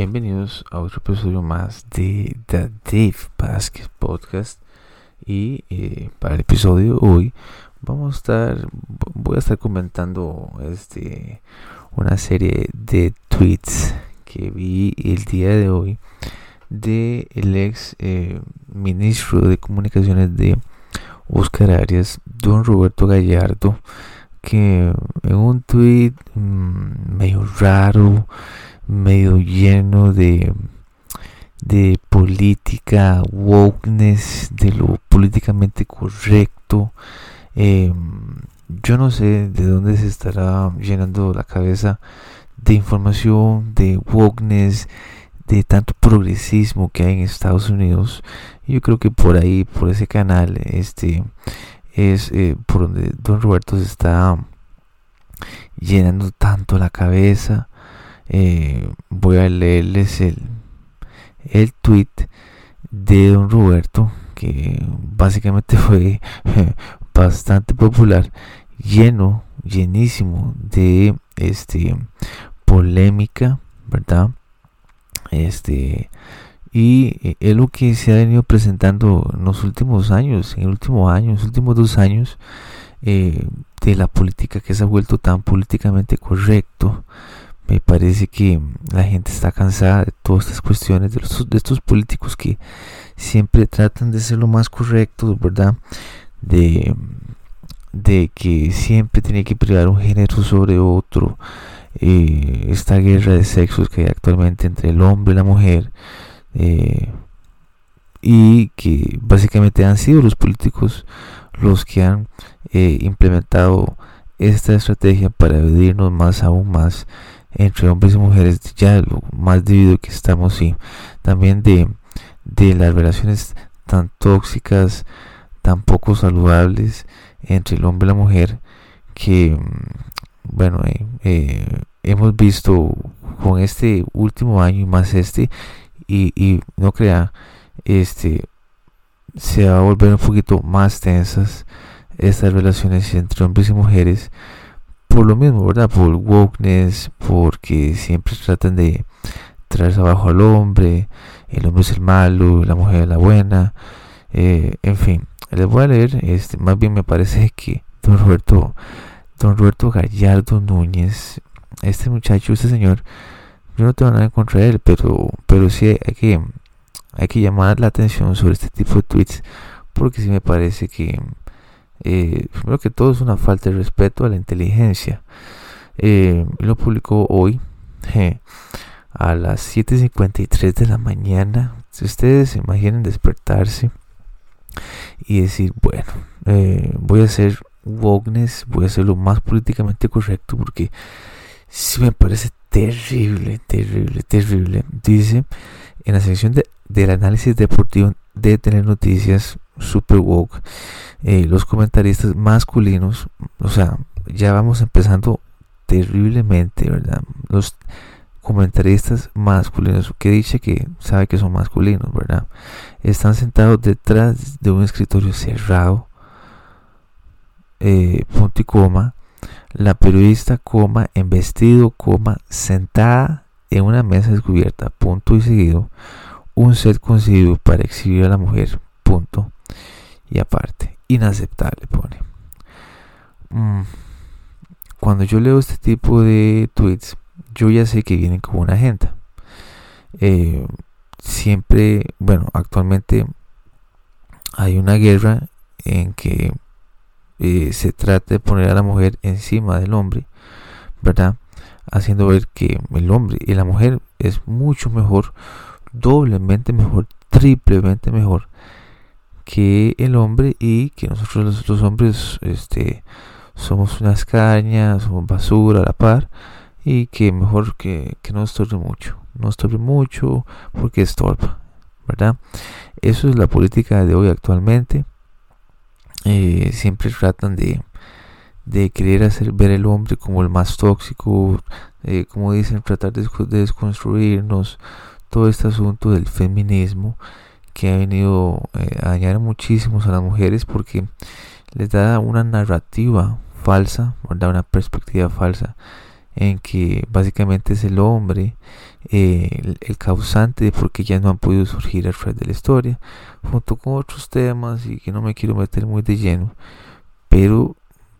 bienvenidos a otro episodio más de The Dave Basket Podcast. Y eh, para el episodio hoy vamos a estar, voy a estar comentando este una serie de tweets que vi el día de hoy de el ex eh, ministro de comunicaciones de Oscar Arias, don Roberto Gallardo, que en un tweet mm, medio raro medio lleno de, de política, wokeness, de lo políticamente correcto. Em, yo no sé de dónde se estará llenando la cabeza de información, de wokeness, de tanto progresismo que hay en Estados Unidos. Yo creo que por ahí, por ese canal, este es eh, por donde Don Roberto se está llenando tanto la cabeza eh, voy a leerles el, el tweet de don Roberto que básicamente fue bastante popular lleno llenísimo de este polémica verdad este y es lo que se ha venido presentando en los últimos años en el último los últimos dos años eh, de la política que se ha vuelto tan políticamente correcto me parece que la gente está cansada de todas estas cuestiones, de, de estos políticos que siempre tratan de ser lo más correctos, ¿verdad? De, de que siempre tiene que privar un género sobre otro. Eh, esta guerra de sexos que hay actualmente entre el hombre y la mujer. Eh, y que básicamente han sido los políticos los que han eh, implementado esta estrategia para dividirnos más aún más entre hombres y mujeres, ya lo más debido que estamos y también de, de las relaciones tan tóxicas, tan poco saludables entre el hombre y la mujer, que mm, bueno, eh, eh, hemos visto con este último año y más este, y, y no crea, este se va a volver un poquito más tensas estas relaciones entre hombres y mujeres por lo mismo, ¿verdad? Por wokeness, porque siempre tratan de traerse abajo al hombre, el hombre es el malo, la mujer es la buena, eh, en fin, les voy a leer, este, más bien me parece que don Roberto, don Roberto Gallardo Núñez, este muchacho, este señor, yo no tengo nada contra él, pero, pero sí hay que, hay que llamar la atención sobre este tipo de tweets, porque sí me parece que eh, que todo es una falta de respeto a la inteligencia. Eh, lo publicó hoy a las 7.53 de la mañana. Si ustedes se imaginen despertarse y decir, bueno, eh, voy a hacer wokeness, voy a hacer lo más políticamente correcto porque si me parece terrible, terrible, terrible. Dice en la sección de, del análisis deportivo de tener noticias super woke eh, los comentaristas masculinos, o sea, ya vamos empezando terriblemente, ¿verdad? Los comentaristas masculinos, que dice que sabe que son masculinos, ¿verdad? Están sentados detrás de un escritorio cerrado, eh, punto y coma. La periodista, coma, en vestido, coma, sentada en una mesa descubierta, punto y seguido. Un set conseguido para exhibir a la mujer, punto y aparte inaceptable, pone. Mm. Cuando yo leo este tipo de tweets, yo ya sé que vienen como una agenda. Eh, siempre, bueno, actualmente hay una guerra en que eh, se trata de poner a la mujer encima del hombre, ¿verdad? Haciendo ver que el hombre y la mujer es mucho mejor, doblemente mejor, triplemente mejor que el hombre y que nosotros los, hombres este, somos unas cañas, somos basura a la par y que mejor que, que no estorbe mucho, no estorbe mucho porque estorba, ¿verdad? Eso es la política de hoy actualmente. Eh, siempre tratan de, de querer hacer ver el hombre como el más tóxico, eh, como dicen, tratar de desconstruirnos, todo este asunto del feminismo que ha venido eh, a dañar muchísimo a las mujeres porque les da una narrativa falsa, da una perspectiva falsa en que básicamente es el hombre eh, el, causante de por qué ya no han podido surgir el red de la historia, junto con otros temas y que no me quiero meter muy de lleno, pero,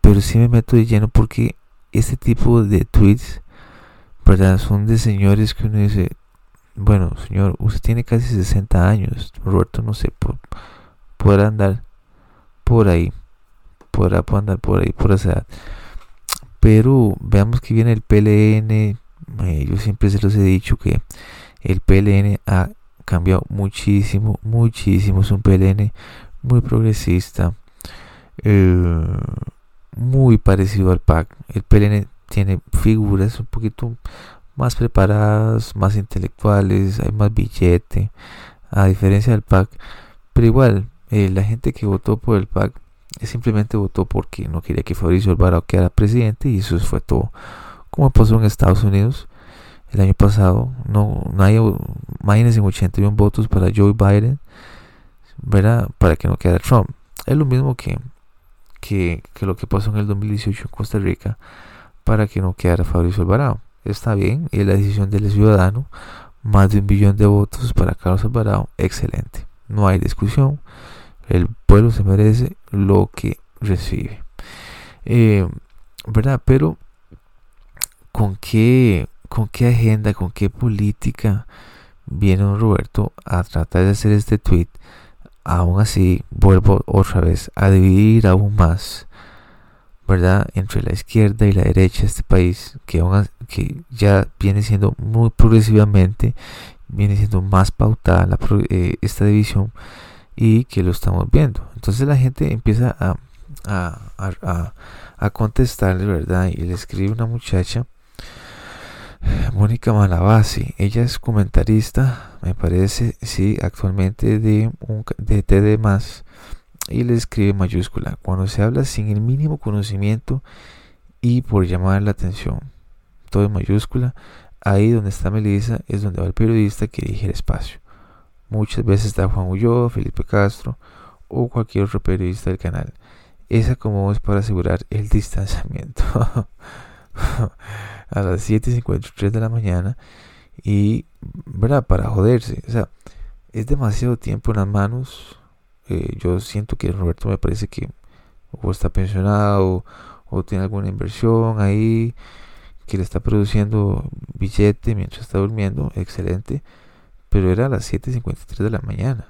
pero sí me meto de lleno porque este tipo de tweets, ¿verdad? Son de señores que uno dice, bueno, señor, usted tiene casi 60 años, Roberto, no sé, podrá andar por ahí, podrá andar por ahí, por esa edad. Pero veamos que viene el PLN. Eh, yo siempre se los he dicho que el PLN ha cambiado muchísimo, muchísimo. Es un PLN muy progresista, eh, muy parecido al PAC. El PLN tiene figuras un poquito más preparadas, más intelectuales, hay más billete, a diferencia del PAC. Pero igual, eh, la gente que votó por el PAC simplemente votó porque no quería que Fabricio Alvarado quedara presidente y eso fue todo. Como pasó en Estados Unidos el año pasado, no, nadie, imagínense 81 votos para Joe Biden, ¿verdad? Para que no quedara Trump. Es lo mismo que, que, lo que pasó en el 2018 en Costa Rica para que no quedara Fabricio Alvarado. Está bien, es la decisión del ciudadano, más de un billón de votos para Carlos Alvarado, excelente. No hay discusión. El pueblo se merece lo que recibe. Eh, ¿Verdad? Pero ¿con qué, ¿con qué agenda, con qué política viene don Roberto a tratar de hacer este tweet? Aún así, vuelvo otra vez a dividir aún más, ¿verdad? Entre la izquierda y la derecha de este país, que, ya viene siendo muy progresivamente, viene siendo más pautada la, eh, esta división y que lo estamos viendo. Entonces la gente empieza a, a, a, a contestarle, ¿verdad? Y le escribe una muchacha, Mónica Malabasi. Ella es comentarista, me parece, sí, actualmente de, un, de TD más. Y le escribe mayúscula. Cuando se habla sin el mínimo conocimiento y por llamar la atención. Todo en mayúscula. Ahí donde está Melissa es donde va el periodista que dirige el espacio. Muchas veces está Juan Ulloa, Felipe Castro o cualquier otro periodista del canal. Esa como es para asegurar el distanciamiento. a las 7.53 de la mañana y. Para joderse. O sea, es demasiado tiempo en las manos. Eh, yo siento que Roberto me parece que o está pensionado o tiene alguna inversión ahí que le está produciendo billete mientras está durmiendo. Excelente pero era a las 7.53 de la mañana,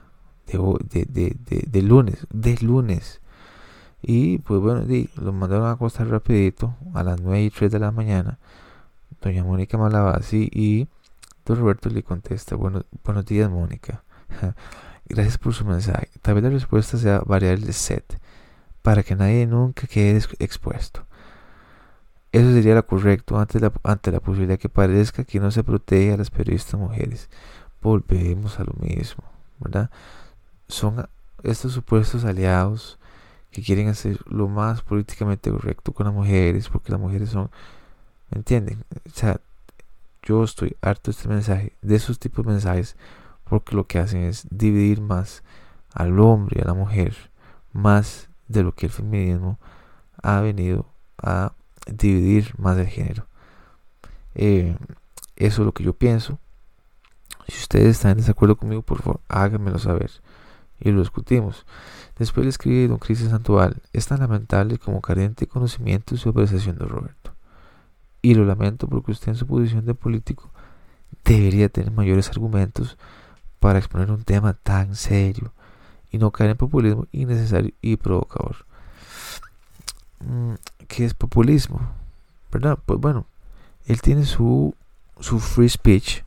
de, de, de, de, lunes, de lunes. Y pues bueno, lo mandaron a acostar rapidito a las 9 y 3 de la mañana. Doña Mónica Malabasi y don Roberto le contesta, bueno, buenos días Mónica. Gracias por su mensaje. Tal vez la respuesta sea variable set, para que nadie nunca quede expuesto. Eso sería lo correcto ante la, ante la posibilidad que parezca que no se protege a las periodistas mujeres volvemos a lo mismo, ¿verdad? Son estos supuestos aliados que quieren hacer lo más políticamente correcto con las mujeres, porque las mujeres son, ¿me entienden? O sea, yo estoy harto de este mensaje, de esos tipos de mensajes, porque lo que hacen es dividir más al hombre y a la mujer, más de lo que el feminismo ha venido a dividir más del género. Eh, eso es lo que yo pienso. Si ustedes están en desacuerdo conmigo, por favor, háganmelo saber y lo discutimos. Después le escribe don Cristian Santoval, es tan lamentable como carente de conocimiento su apreciación de Roberto. Y lo lamento porque usted en su posición de político debería tener mayores argumentos para exponer un tema tan serio y no caer en populismo innecesario y provocador. Mm, ¿Qué es populismo? ¿Verdad? Pues bueno, él tiene su, su free speech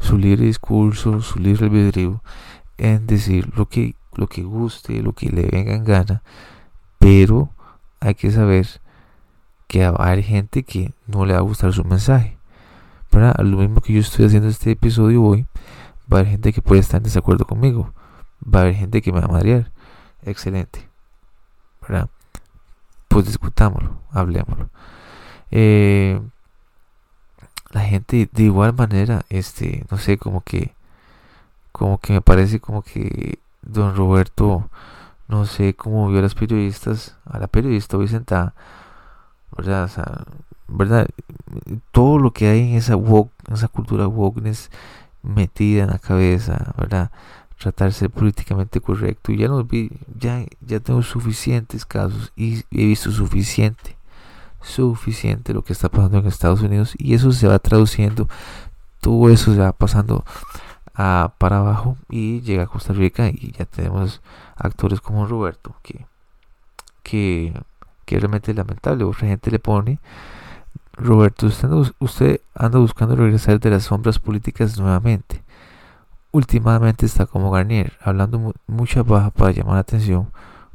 su libre discurso, su libre albedrío en decir lo que, lo que guste, lo que le venga en gana, pero hay que saber que va a haber gente que no le va a gustar su mensaje. ¿verdad? Lo mismo que yo estoy haciendo este episodio hoy, va a haber gente que puede estar en desacuerdo conmigo, va a haber gente que me va a madrear. Excelente. ¿verdad? Pues discutámoslo, hablemoslo. Eh, la gente de igual manera, este, no sé, como que, como que me parece como que don Roberto, no sé cómo vio a las periodistas, a la periodista o sea, ¿verdad? Todo lo que hay en esa woke, esa cultura wokeness metida en la cabeza, ¿verdad? Tratar de ser políticamente correcto. Ya vi, ya, ya tengo suficientes casos y he visto suficiente, suficiente lo que está pasando en Estados Unidos y eso se va traduciendo, todo eso se va pasando a, para abajo y llega a Costa Rica y ya tenemos actores como Roberto que, que, que realmente lamentable. Otra gente le pone Roberto, usted anda, buscando regresar de las sombras políticas nuevamente. Últimamente está como Garnier, hablando mucha baja para llamar la atención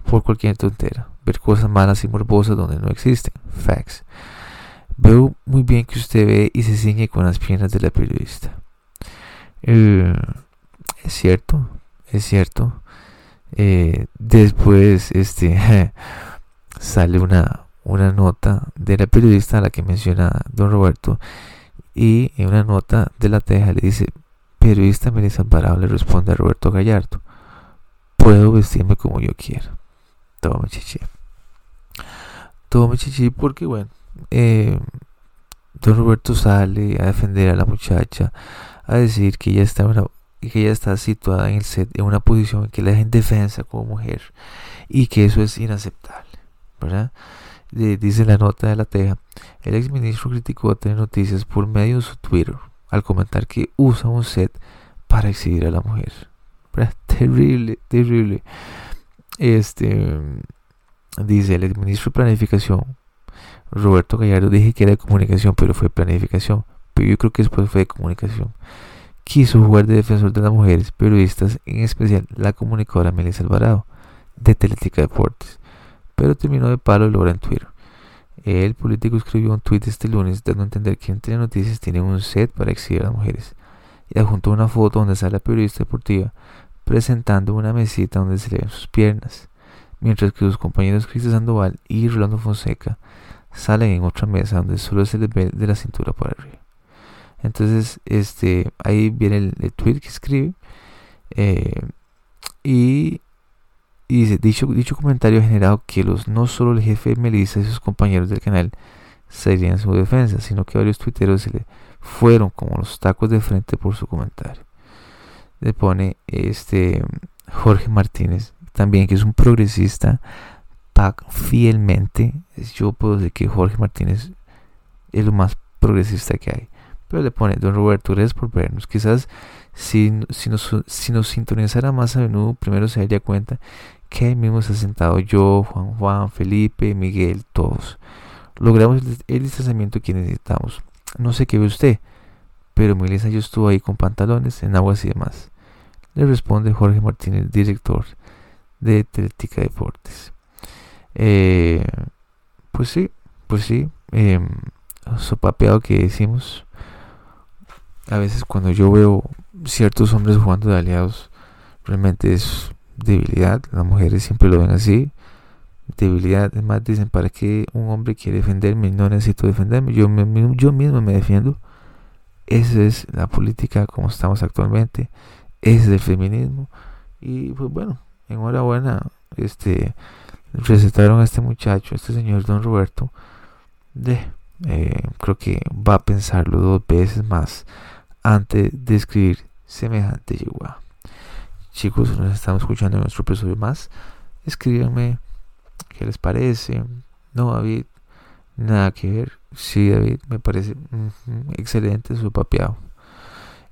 por cualquier tontera, ver cosas malas y morbosas donde no existen. Facts. Veo muy bien que usted ve y se ciñe con las piernas de la periodista. Es cierto, es cierto. Eh, después, este, sale una, una nota de la periodista a la que menciona don Roberto y en una nota de la Teja le dice, periodista Melissa Alvarado le responde a Roberto Gallardo, puedo vestirme como yo quiera. Todo me chichi. Todo me chichi porque bueno, eh, don Roberto sale a defender a la muchacha, a decir que ella está una, que ella está situada en el set en una posición en que la deja defensa como mujer y que eso es inaceptable, ¿verdad? Dice la nota de la Teja, el exministro criticó a Tener Noticias por medio de su Twitter al comentar que usa un set para exhibir a la mujer. Terrible, terrible. Este dice el exministro de Planificación, Roberto Gallardo, dije que era de comunicación, pero fue planificación. Pero yo creo que después fue de comunicación. Quiso jugar de defensor de las mujeres periodistas, en especial la comunicadora Melissa Alvarado, de Teletica Deportes pero terminó de palo logra en Twitter. El político escribió un tweet este lunes dando a entender que entre noticias tiene un set para exhibir a las mujeres y adjuntó una foto donde sale la periodista deportiva presentando una mesita donde se le ven sus piernas, mientras que sus compañeros Cristian Sandoval y Rolando Fonseca salen en otra mesa donde solo se les ve de la cintura para arriba. Entonces, este, ahí viene el, tweet que escribe eh, y y dice, dicho, dicho comentario ha generado que los, no solo el jefe Melissa y sus compañeros del canal serían su defensa, sino que varios tuiteros se le fueron como los tacos de frente por su comentario. Le pone este Jorge Martínez, también que es un progresista, PAC fielmente. Yo puedo decir que Jorge Martínez es lo más progresista que hay. Pero le pone, don Roberto, gracias por vernos. Quizás si, si, nos, si nos sintonizara más a menudo, primero se daría cuenta que mismo se ha sentado yo, Juan Juan, Felipe, Miguel, todos. Logramos el distanciamiento que necesitamos. No sé qué ve usted, pero Melissa yo estuvo ahí con pantalones, en aguas y demás. Le responde Jorge Martínez, director de Teletica Deportes. Eh, pues sí, pues sí, eh, sopapeado que decimos. A veces cuando yo veo ciertos hombres jugando de aliados, realmente es debilidad. Las mujeres siempre lo ven así. Debilidad, es más, dicen, ¿para qué un hombre quiere defenderme? No necesito defenderme, yo, yo mismo me defiendo. Esa es la política como estamos actualmente. Ese es el feminismo. Y pues bueno, enhorabuena. Este, recetaron a este muchacho, este señor Don Roberto. De, eh, creo que va a pensarlo dos veces más antes de escribir semejante yegua chicos, nos estamos escuchando en nuestro episodio más. Escríbanme qué les parece. No, David, nada que ver. Sí, David, me parece excelente su papeado.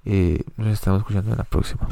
Eh, nos estamos escuchando en la próxima.